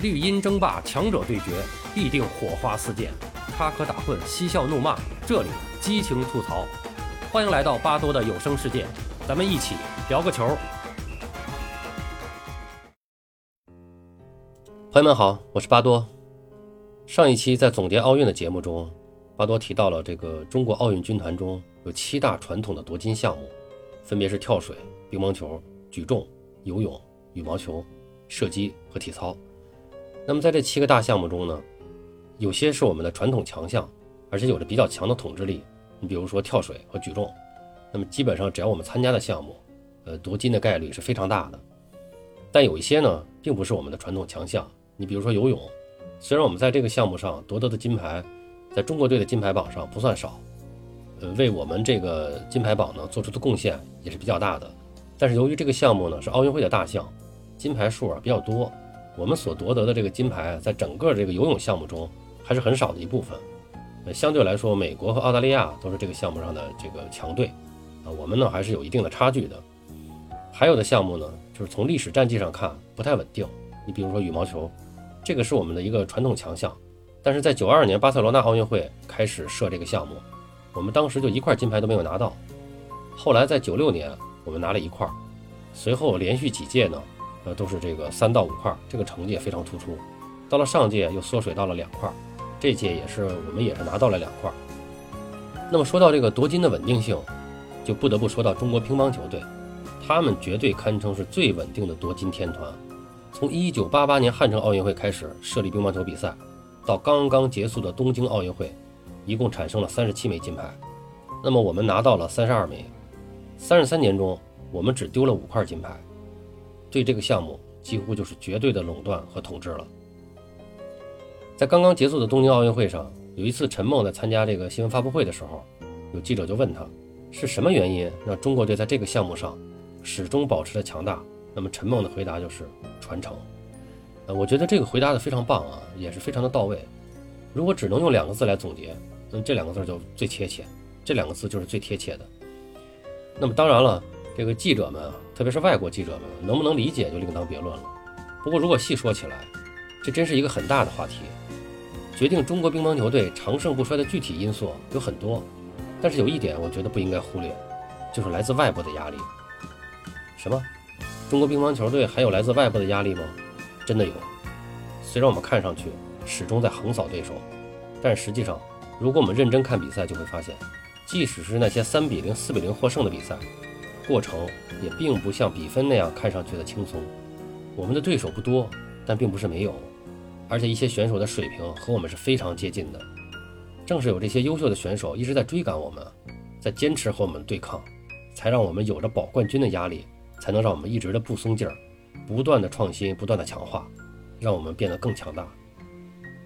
绿茵争霸，强者对决，必定火花四溅，插科打诨，嬉笑怒骂，这里激情吐槽。欢迎来到巴多的有声世界，咱们一起聊个球。朋友们好，我是巴多。上一期在总结奥运的节目中，巴多提到了这个中国奥运军团中有七大传统的夺金项目，分别是跳水、乒乓球、举重、游泳、羽毛球、射击和体操。那么在这七个大项目中呢，有些是我们的传统强项，而且有着比较强的统治力。你比如说跳水和举重，那么基本上只要我们参加的项目，呃，夺金的概率是非常大的。但有一些呢，并不是我们的传统强项。你比如说游泳，虽然我们在这个项目上夺得的金牌，在中国队的金牌榜上不算少，呃，为我们这个金牌榜呢做出的贡献也是比较大的。但是由于这个项目呢是奥运会的大项，金牌数啊比较多。我们所夺得的这个金牌，在整个这个游泳项目中还是很少的一部分。呃，相对来说，美国和澳大利亚都是这个项目上的这个强队，啊，我们呢还是有一定的差距的。还有的项目呢，就是从历史战绩上看不太稳定。你比如说羽毛球，这个是我们的一个传统强项，但是在九二年巴塞罗那奥运会开始设这个项目，我们当时就一块金牌都没有拿到。后来在九六年我们拿了一块，随后连续几届呢。都是这个三到五块，这个成绩也非常突出。到了上届又缩水到了两块，这届也是我们也是拿到了两块。那么说到这个夺金的稳定性，就不得不说到中国乒乓球队，他们绝对堪称是最稳定的夺金天团。从一九八八年汉城奥运会开始设立乒乓球比赛，到刚刚结束的东京奥运会，一共产生了三十七枚金牌。那么我们拿到了三十二枚，三十三年中我们只丢了五块金牌。对这个项目几乎就是绝对的垄断和统治了。在刚刚结束的东京奥运会上，有一次陈梦在参加这个新闻发布会的时候，有记者就问他，是什么原因让中国队在这个项目上始终保持着强大？那么陈梦的回答就是传承。呃，我觉得这个回答的非常棒啊，也是非常的到位。如果只能用两个字来总结，那么这两个字就最贴切，这两个字就是最贴切的。那么当然了。这个记者们啊，特别是外国记者们，能不能理解就另当别论了。不过，如果细说起来，这真是一个很大的话题。决定中国乒乓球队长盛不衰的具体因素有很多，但是有一点我觉得不应该忽略，就是来自外部的压力。什么？中国乒乓球队还有来自外部的压力吗？真的有。虽然我们看上去始终在横扫对手，但实际上，如果我们认真看比赛，就会发现，即使是那些三比零、四比零获胜的比赛。过程也并不像比分那样看上去的轻松。我们的对手不多，但并不是没有，而且一些选手的水平和我们是非常接近的。正是有这些优秀的选手一直在追赶我们，在坚持和我们对抗，才让我们有着保冠军的压力，才能让我们一直的不松劲儿，不断的创新，不断的强化，让我们变得更强大。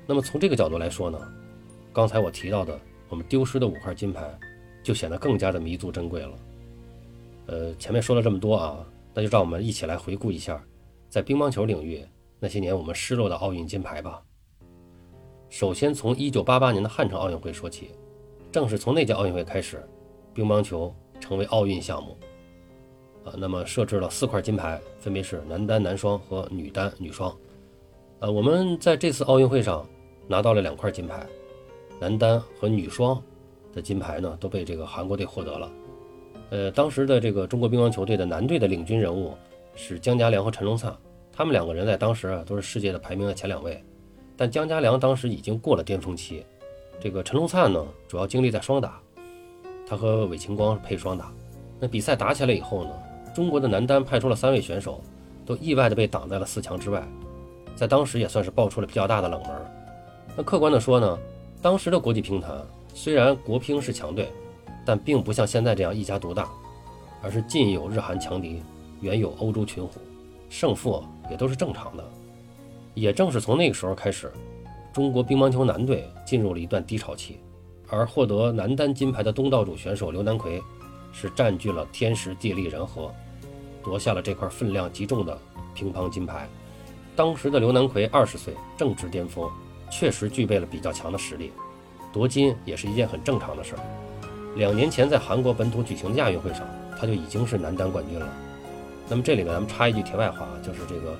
那么从这个角度来说呢，刚才我提到的我们丢失的五块金牌，就显得更加的弥足珍贵了。呃，前面说了这么多啊，那就让我们一起来回顾一下，在乒乓球领域那些年我们失落的奥运金牌吧。首先从1988年的汉城奥运会说起，正是从那届奥运会开始，乒乓球成为奥运项目。啊，那么设置了四块金牌，分别是男单、男双和女单、女双。呃，我们在这次奥运会上拿到了两块金牌，男单和女双的金牌呢都被这个韩国队获得了。呃，当时的这个中国乒乓球队的男队的领军人物是姜家良和陈龙灿，他们两个人在当时啊都是世界的排名的前两位。但姜家良当时已经过了巅峰期，这个陈龙灿呢主要精力在双打，他和韦晴光配双打。那比赛打起来以后呢，中国的男单派出了三位选手，都意外的被挡在了四强之外，在当时也算是爆出了比较大的冷门。那客观的说呢，当时的国际乒坛虽然国乒是强队。但并不像现在这样一家独大，而是近有日韩强敌，远有欧洲群虎，胜负也都是正常的。也正是从那个时候开始，中国乒乓球男队进入了一段低潮期，而获得男单金牌的东道主选手刘南奎，是占据了天时地利人和，夺下了这块分量极重的乒乓金牌。当时的刘南奎二十岁，正值巅峰，确实具备了比较强的实力，夺金也是一件很正常的事儿。两年前在韩国本土举行的亚运会上，他就已经是男单冠军了。那么这里面咱们插一句题外话啊，就是这个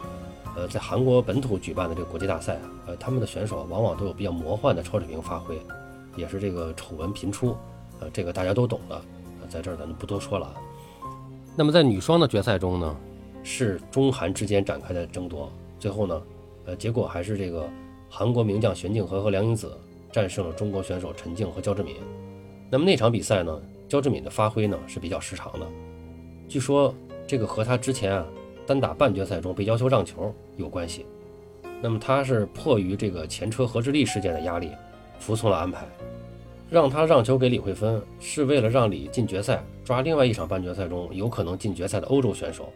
呃，在韩国本土举办的这个国际大赛啊，呃，他们的选手往往都有比较魔幻的超水平发挥，也是这个丑闻频出，呃，这个大家都懂的，呃，在这儿咱就不多说了。那么在女双的决赛中呢，是中韩之间展开的争夺，最后呢，呃，结果还是这个韩国名将玄静和和梁颖子战胜了中国选手陈静和焦志敏。那么那场比赛呢，焦志敏的发挥呢是比较失常的，据说这个和他之前啊单打半决赛中被要求让球有关系。那么他是迫于这个前车何志立事件的压力，服从了安排。让他让球给李慧芬，是为了让李进决赛，抓另外一场半决赛中有可能进决赛的欧洲选手。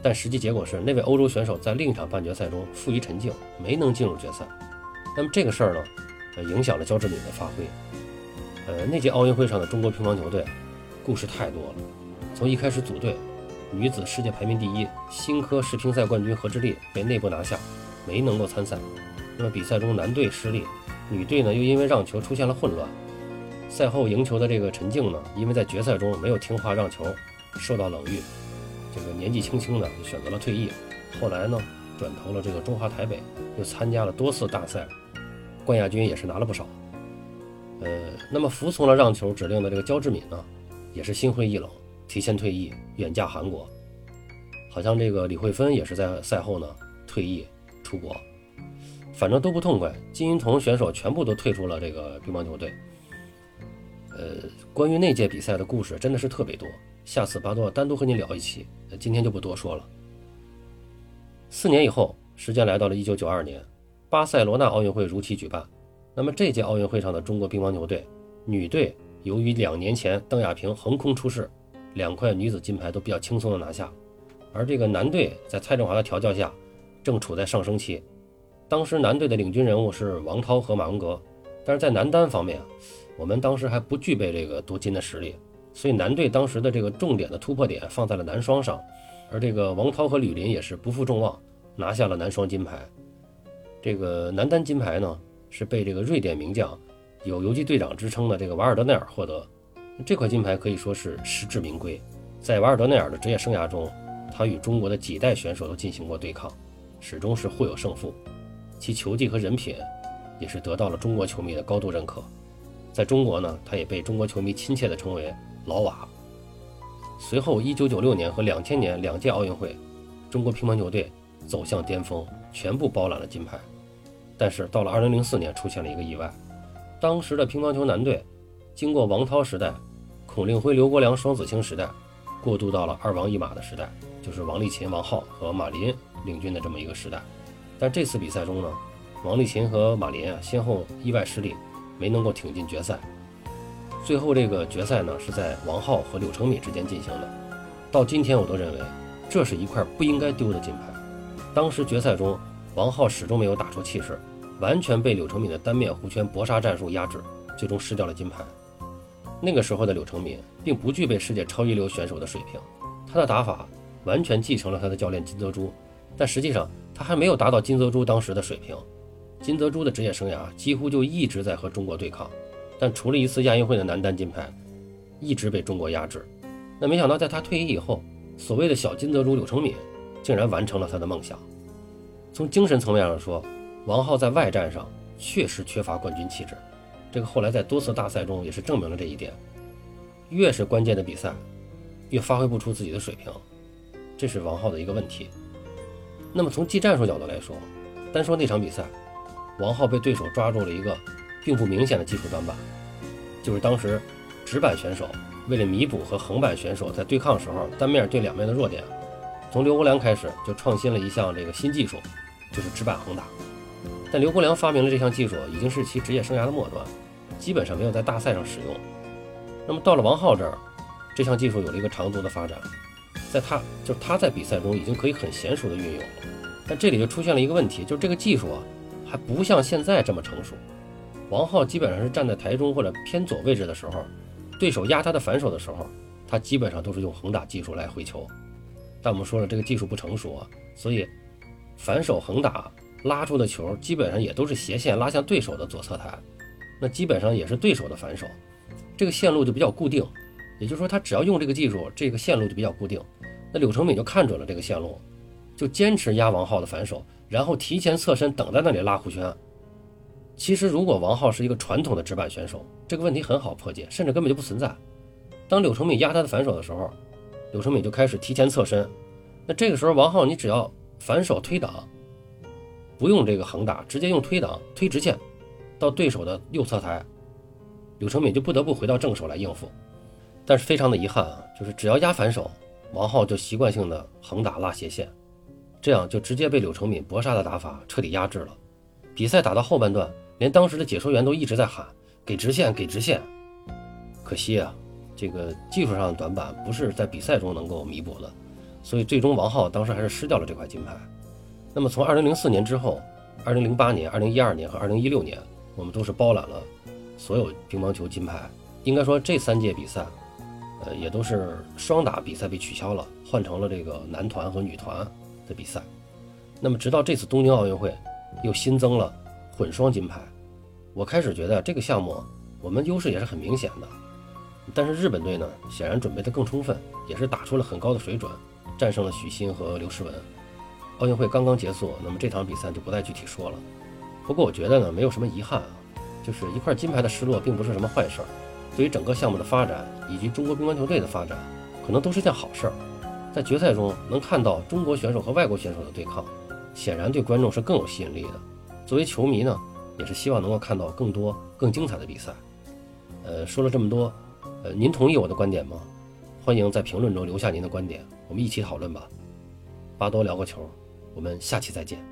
但实际结果是，那位欧洲选手在另一场半决赛中负于陈静，没能进入决赛。那么这个事儿呢，呃，影响了焦志敏的发挥。呃，那届奥运会上的中国乒乓球队，故事太多了。从一开始组队，女子世界排名第一、新科世乒赛冠军何智丽被内部拿下，没能够参赛。那么比赛中男队失利，女队呢又因为让球出现了混乱。赛后赢球的这个陈静呢，因为在决赛中没有听话让球，受到冷遇，这个年纪轻轻的就选择了退役。后来呢，转投了这个中华台北，又参加了多次大赛，冠亚军也是拿了不少。呃，那么服从了让球指令的这个焦志敏呢，也是心灰意冷，提前退役，远嫁韩国。好像这个李慧芬也是在赛后呢退役出国，反正都不痛快。金银铜选手全部都退出了这个乒乓球队。呃，关于那届比赛的故事真的是特别多，下次巴多单独和您聊一期，今天就不多说了。四年以后，时间来到了一九九二年，巴塞罗那奥运会如期举办。那么这届奥运会上的中国乒乓球队女队，由于两年前邓亚萍横空出世，两块女子金牌都比较轻松的拿下，而这个男队在蔡振华的调教下，正处在上升期。当时男队的领军人物是王涛和马文革，但是在男单方面。我们当时还不具备这个夺金的实力，所以男队当时的这个重点的突破点放在了男双上，而这个王涛和吕林也是不负众望，拿下了男双金牌。这个男单金牌呢，是被这个瑞典名将有游击队长之称的这个瓦尔德内尔获得。这块金牌可以说是实至名归。在瓦尔德内尔的职业生涯中，他与中国的几代选手都进行过对抗，始终是互有胜负。其球技和人品，也是得到了中国球迷的高度认可。在中国呢，他也被中国球迷亲切地称为“老瓦”。随后，1996年和2000年两届奥运会，中国乒乓球队走向巅峰，全部包揽了金牌。但是到了2004年，出现了一个意外。当时的乒乓球男队，经过王涛时代、孔令辉、刘国梁双子星时代，过渡到了二王一马的时代，就是王励勤、王皓和马林领军的这么一个时代。但这次比赛中呢，王励勤和马林啊，先后意外失利。没能够挺进决赛，最后这个决赛呢是在王浩和柳承敏之间进行的。到今天我都认为，这是一块不应该丢的金牌。当时决赛中，王浩始终没有打出气势，完全被柳承敏的单面弧圈搏杀战术压制，最终失掉了金牌。那个时候的柳承敏并不具备世界超一流选手的水平，他的打法完全继承了他的教练金泽洙，但实际上他还没有达到金泽洙当时的水平。金泽洙的职业生涯几乎就一直在和中国对抗，但除了一次亚运会的男单金牌，一直被中国压制。那没想到在他退役以后，所谓的小金泽洙柳承敏竟然完成了他的梦想。从精神层面上说，王浩在外战上确实缺乏冠军气质，这个后来在多次大赛中也是证明了这一点。越是关键的比赛，越发挥不出自己的水平，这是王浩的一个问题。那么从技战术角度来说，单说那场比赛。王浩被对手抓住了一个并不明显的技术短板，就是当时直板选手为了弥补和横板选手在对抗时候单面对两面的弱点，从刘国梁开始就创新了一项这个新技术，就是直板横打。但刘国梁发明了这项技术已经是其职业生涯的末端，基本上没有在大赛上使用。那么到了王浩这儿，这项技术有了一个长足的发展，在他就是他在比赛中已经可以很娴熟的运用了。但这里就出现了一个问题，就是这个技术啊。还不像现在这么成熟。王浩基本上是站在台中或者偏左位置的时候，对手压他的反手的时候，他基本上都是用横打技术来回球。但我们说了，这个技术不成熟啊，所以反手横打拉出的球基本上也都是斜线拉向对手的左侧台，那基本上也是对手的反手，这个线路就比较固定。也就是说，他只要用这个技术，这个线路就比较固定。那柳成敏就看准了这个线路。就坚持压王浩的反手，然后提前侧身等在那里拉弧圈。其实，如果王浩是一个传统的直板选手，这个问题很好破解，甚至根本就不存在。当柳成敏压他的反手的时候，柳成敏就开始提前侧身。那这个时候，王浩你只要反手推挡，不用这个横打，直接用推挡推直线到对手的右侧台，柳成敏就不得不回到正手来应付。但是非常的遗憾啊，就是只要压反手，王浩就习惯性的横打拉斜线，这样就直接被柳成敏搏杀的打法彻底压制了。比赛打到后半段。连当时的解说员都一直在喊“给直线，给直线”，可惜啊，这个技术上的短板不是在比赛中能够弥补的，所以最终王浩当时还是失掉了这块金牌。那么从2004年之后，2008年、2012年和2016年，我们都是包揽了所有乒乓球金牌。应该说这三届比赛，呃，也都是双打比赛被取消了，换成了这个男团和女团的比赛。那么直到这次东京奥运会，又新增了混双金牌。我开始觉得这个项目我们优势也是很明显的，但是日本队呢，显然准备的更充分，也是打出了很高的水准，战胜了许昕和刘诗雯。奥运会刚刚结束，那么这场比赛就不再具体说了。不过我觉得呢，没有什么遗憾啊，就是一块金牌的失落并不是什么坏事儿，对于整个项目的发展以及中国乒乓球队的发展，可能都是件好事儿。在决赛中能看到中国选手和外国选手的对抗，显然对观众是更有吸引力的。作为球迷呢。也是希望能够看到更多更精彩的比赛。呃，说了这么多，呃，您同意我的观点吗？欢迎在评论中留下您的观点，我们一起讨论吧。巴多聊个球，我们下期再见。